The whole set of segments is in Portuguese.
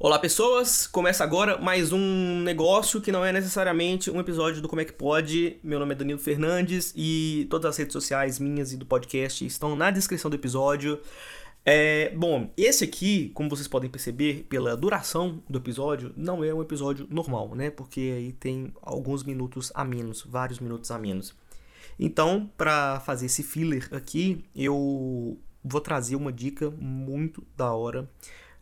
Olá pessoas, começa agora mais um negócio que não é necessariamente um episódio do Como é que Pode. Meu nome é Danilo Fernandes e todas as redes sociais minhas e do podcast estão na descrição do episódio. É, bom, esse aqui, como vocês podem perceber pela duração do episódio, não é um episódio normal, né? Porque aí tem alguns minutos a menos, vários minutos a menos. Então, para fazer esse filler aqui, eu vou trazer uma dica muito da hora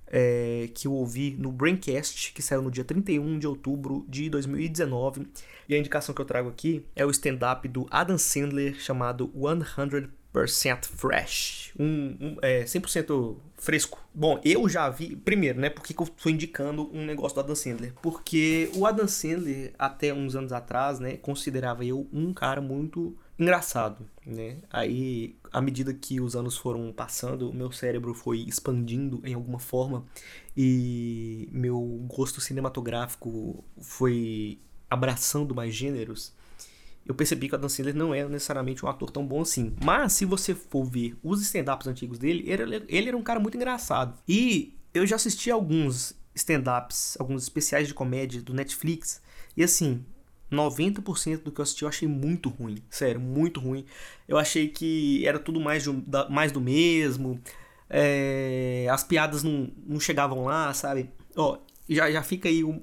é, que eu ouvi no Braincast, que saiu no dia 31 de outubro de 2019. E a indicação que eu trago aqui é o stand-up do Adam Sandler chamado 100% Fresh. Um, um, é, 100% fresco. Bom, eu já vi. Primeiro, né? Por que, eu tô indicando um negócio do Adam Sandler? Porque o Adam Sandler, até uns anos atrás, né? Considerava eu um cara muito engraçado, né? Aí, à medida que os anos foram passando, meu cérebro foi expandindo em alguma forma e meu gosto cinematográfico foi abraçando mais gêneros. Eu percebi que o Adam Sandler não é necessariamente um ator tão bom assim. Mas se você for ver os stand-ups antigos dele, ele, ele era um cara muito engraçado. E eu já assisti alguns stand-ups, alguns especiais de comédia do Netflix. E assim, 90% do que eu assisti eu achei muito ruim. Sério, muito ruim. Eu achei que era tudo mais, do, mais do mesmo. É, as piadas não, não chegavam lá, sabe? Ó, já, já fica aí. Um,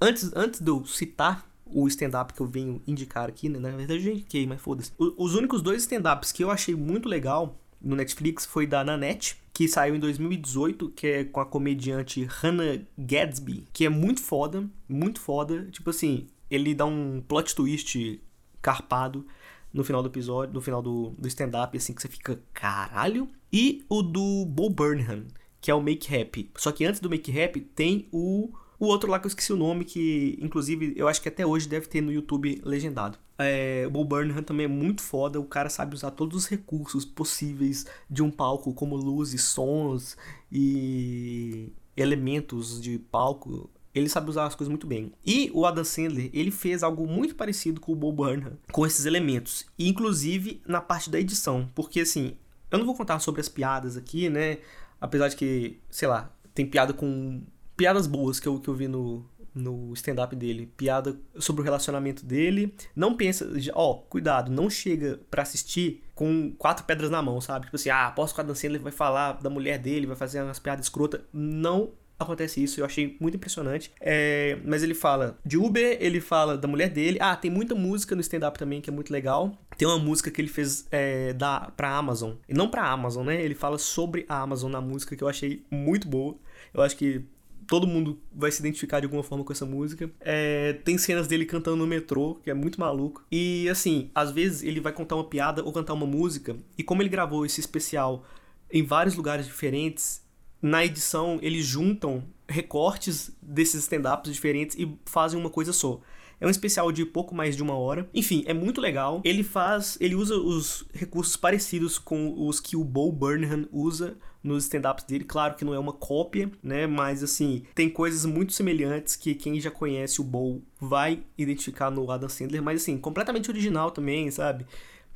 antes, antes de eu citar o stand-up que eu venho indicar aqui, né? Na verdade eu indiquei, mas foda-se. Os únicos dois stand-ups que eu achei muito legal no Netflix foi da Nanette, que saiu em 2018, que é com a comediante Hannah Gadsby, que é muito foda, muito foda. Tipo assim, ele dá um plot twist carpado no final do episódio, no final do, do stand-up, assim, que você fica, caralho. E o do Bo Burnham, que é o Make Happy. Só que antes do Make Happy tem o, o outro lá que eu esqueci o nome, que inclusive eu acho que até hoje deve ter no YouTube legendado. É, o Bo Burnham também é muito foda, o cara sabe usar todos os recursos possíveis de um palco, como luzes, sons e elementos de palco ele sabe usar as coisas muito bem. E o Adam Sandler, ele fez algo muito parecido com o Bob Burnham, com esses elementos. Inclusive na parte da edição. Porque assim, eu não vou contar sobre as piadas aqui, né? Apesar de que, sei lá, tem piada com. Piadas boas que eu, que eu vi no, no stand-up dele. Piada sobre o relacionamento dele. Não pensa. Ó, cuidado, não chega para assistir com quatro pedras na mão, sabe? Tipo assim, ah, posso que o Adam Sandler vai falar da mulher dele, vai fazer umas piadas escrotas. Não acontece isso, eu achei muito impressionante. É, mas ele fala de Uber, ele fala da mulher dele. Ah, tem muita música no stand-up também que é muito legal. Tem uma música que ele fez é, da, pra Amazon. E não pra Amazon, né? Ele fala sobre a Amazon na música que eu achei muito boa. Eu acho que todo mundo vai se identificar de alguma forma com essa música. É, tem cenas dele cantando no metrô, que é muito maluco. E assim, às vezes ele vai contar uma piada ou cantar uma música, e como ele gravou esse especial em vários lugares diferentes, na edição eles juntam recortes desses stand-ups diferentes e fazem uma coisa só. É um especial de pouco mais de uma hora. Enfim, é muito legal. Ele faz. Ele usa os recursos parecidos com os que o Bo Burnham usa nos stand-ups dele. Claro que não é uma cópia, né? Mas assim, tem coisas muito semelhantes que quem já conhece o Bo vai identificar no Adam Sandler. Mas assim, completamente original também, sabe?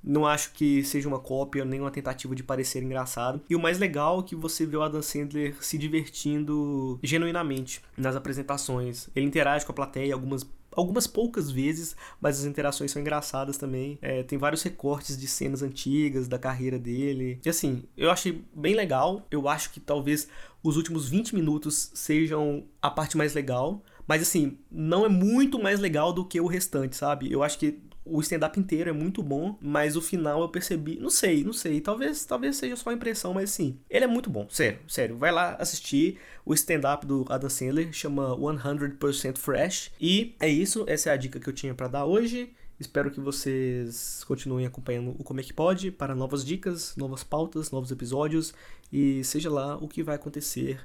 Não acho que seja uma cópia nem uma tentativa de parecer engraçado. E o mais legal é que você vê o Adam Sandler se divertindo genuinamente nas apresentações. Ele interage com a plateia algumas algumas poucas vezes, mas as interações são engraçadas também. É, tem vários recortes de cenas antigas da carreira dele. E assim, eu achei bem legal. Eu acho que talvez os últimos 20 minutos sejam a parte mais legal. Mas assim, não é muito mais legal do que o restante, sabe? Eu acho que o stand-up inteiro é muito bom, mas o final eu percebi, não sei, não sei, talvez, talvez seja só impressão, mas sim, ele é muito bom, sério, sério. Vai lá assistir o stand-up do Adam Sandler, chama 100% Fresh. E é isso, essa é a dica que eu tinha para dar hoje. Espero que vocês continuem acompanhando o Como é que Pode para novas dicas, novas pautas, novos episódios e seja lá o que vai acontecer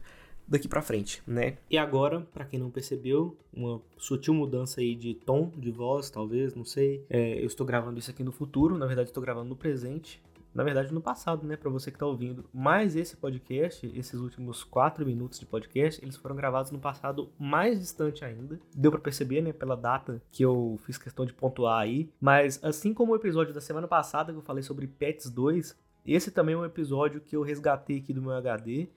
daqui para frente, né? E agora, para quem não percebeu, uma sutil mudança aí de tom de voz, talvez, não sei. É, eu estou gravando isso aqui no futuro, na verdade estou gravando no presente. Na verdade, no passado, né, para você que tá ouvindo. Mas esse podcast, esses últimos quatro minutos de podcast, eles foram gravados no passado mais distante ainda. Deu para perceber, né, pela data que eu fiz questão de pontuar aí. Mas assim como o episódio da semana passada que eu falei sobre Pets 2, esse também é um episódio que eu resgatei aqui do meu HD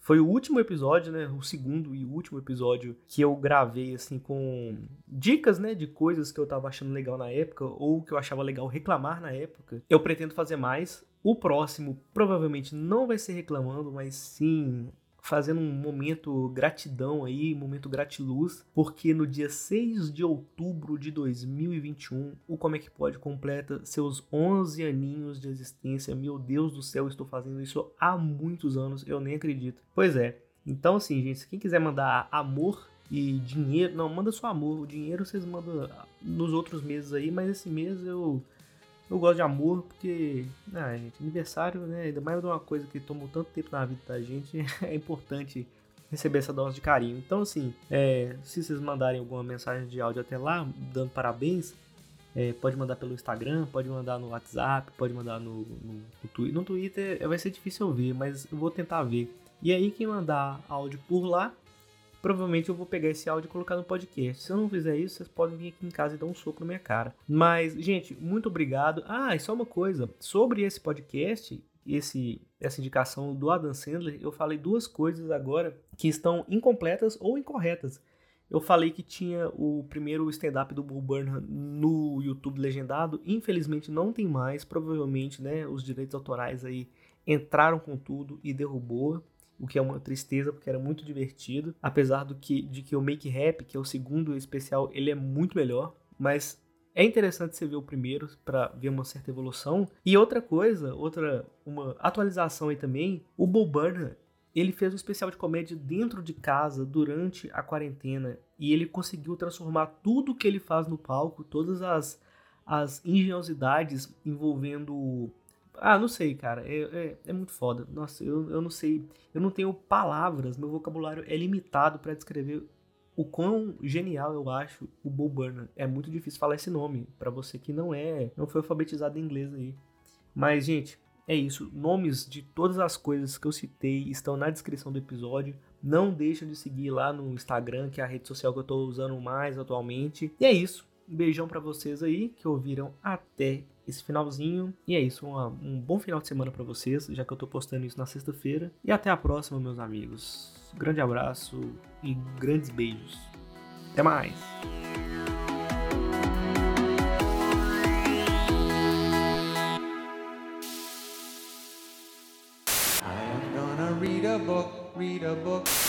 Foi o último episódio, né? O segundo e último episódio que eu gravei, assim, com dicas, né? De coisas que eu tava achando legal na época ou que eu achava legal reclamar na época. Eu pretendo fazer mais. O próximo provavelmente não vai ser reclamando, mas sim fazendo um momento gratidão aí, momento gratiluz, porque no dia 6 de outubro de 2021, o Como é que pode completa seus 11 aninhos de existência. Meu Deus do céu, estou fazendo isso há muitos anos, eu nem acredito. Pois é. Então assim, gente, se quem quiser mandar amor e dinheiro, não, manda só amor, o dinheiro vocês mandam nos outros meses aí, mas esse mês eu eu gosto de amor porque, ah, gente, aniversário, né? Ainda mais de uma coisa que tomou tanto tempo na vida da gente, é importante receber essa dose de carinho. Então, assim, é, se vocês mandarem alguma mensagem de áudio até lá, dando parabéns, é, pode mandar pelo Instagram, pode mandar no WhatsApp, pode mandar no, no, no Twitter. No Twitter vai ser difícil eu ver, mas eu vou tentar ver. E aí, quem mandar áudio por lá, provavelmente eu vou pegar esse áudio e colocar no podcast. Se eu não fizer isso, vocês podem vir aqui em casa e dar um soco na minha cara. Mas, gente, muito obrigado. Ah, e só uma coisa, sobre esse podcast, esse essa indicação do Adam Sandler, eu falei duas coisas agora que estão incompletas ou incorretas. Eu falei que tinha o primeiro stand-up do Bull Burnham no YouTube legendado, infelizmente não tem mais, provavelmente, né, os direitos autorais aí entraram com tudo e derrubou o que é uma tristeza porque era muito divertido, apesar do que de que o Make Rap, que é o segundo especial, ele é muito melhor, mas é interessante você ver o primeiro para ver uma certa evolução. E outra coisa, outra uma atualização aí também, o Bo Burnham, ele fez um especial de comédia dentro de casa durante a quarentena. E ele conseguiu transformar tudo que ele faz no palco, todas as as engenhosidades envolvendo ah, não sei, cara. É, é, é, muito foda. Nossa, eu, eu não sei. Eu não tenho palavras. Meu vocabulário é limitado para descrever o quão genial eu acho o Bo Burnham. É muito difícil falar esse nome para você que não é, não foi alfabetizado em inglês aí. Mas, gente, é isso. Nomes de todas as coisas que eu citei estão na descrição do episódio. Não deixem de seguir lá no Instagram, que é a rede social que eu tô usando mais atualmente. E é isso. Um beijão para vocês aí que ouviram até esse finalzinho. E é isso, uma, um bom final de semana para vocês, já que eu tô postando isso na sexta-feira. E até a próxima, meus amigos. Grande abraço e grandes beijos. Até mais! read a book.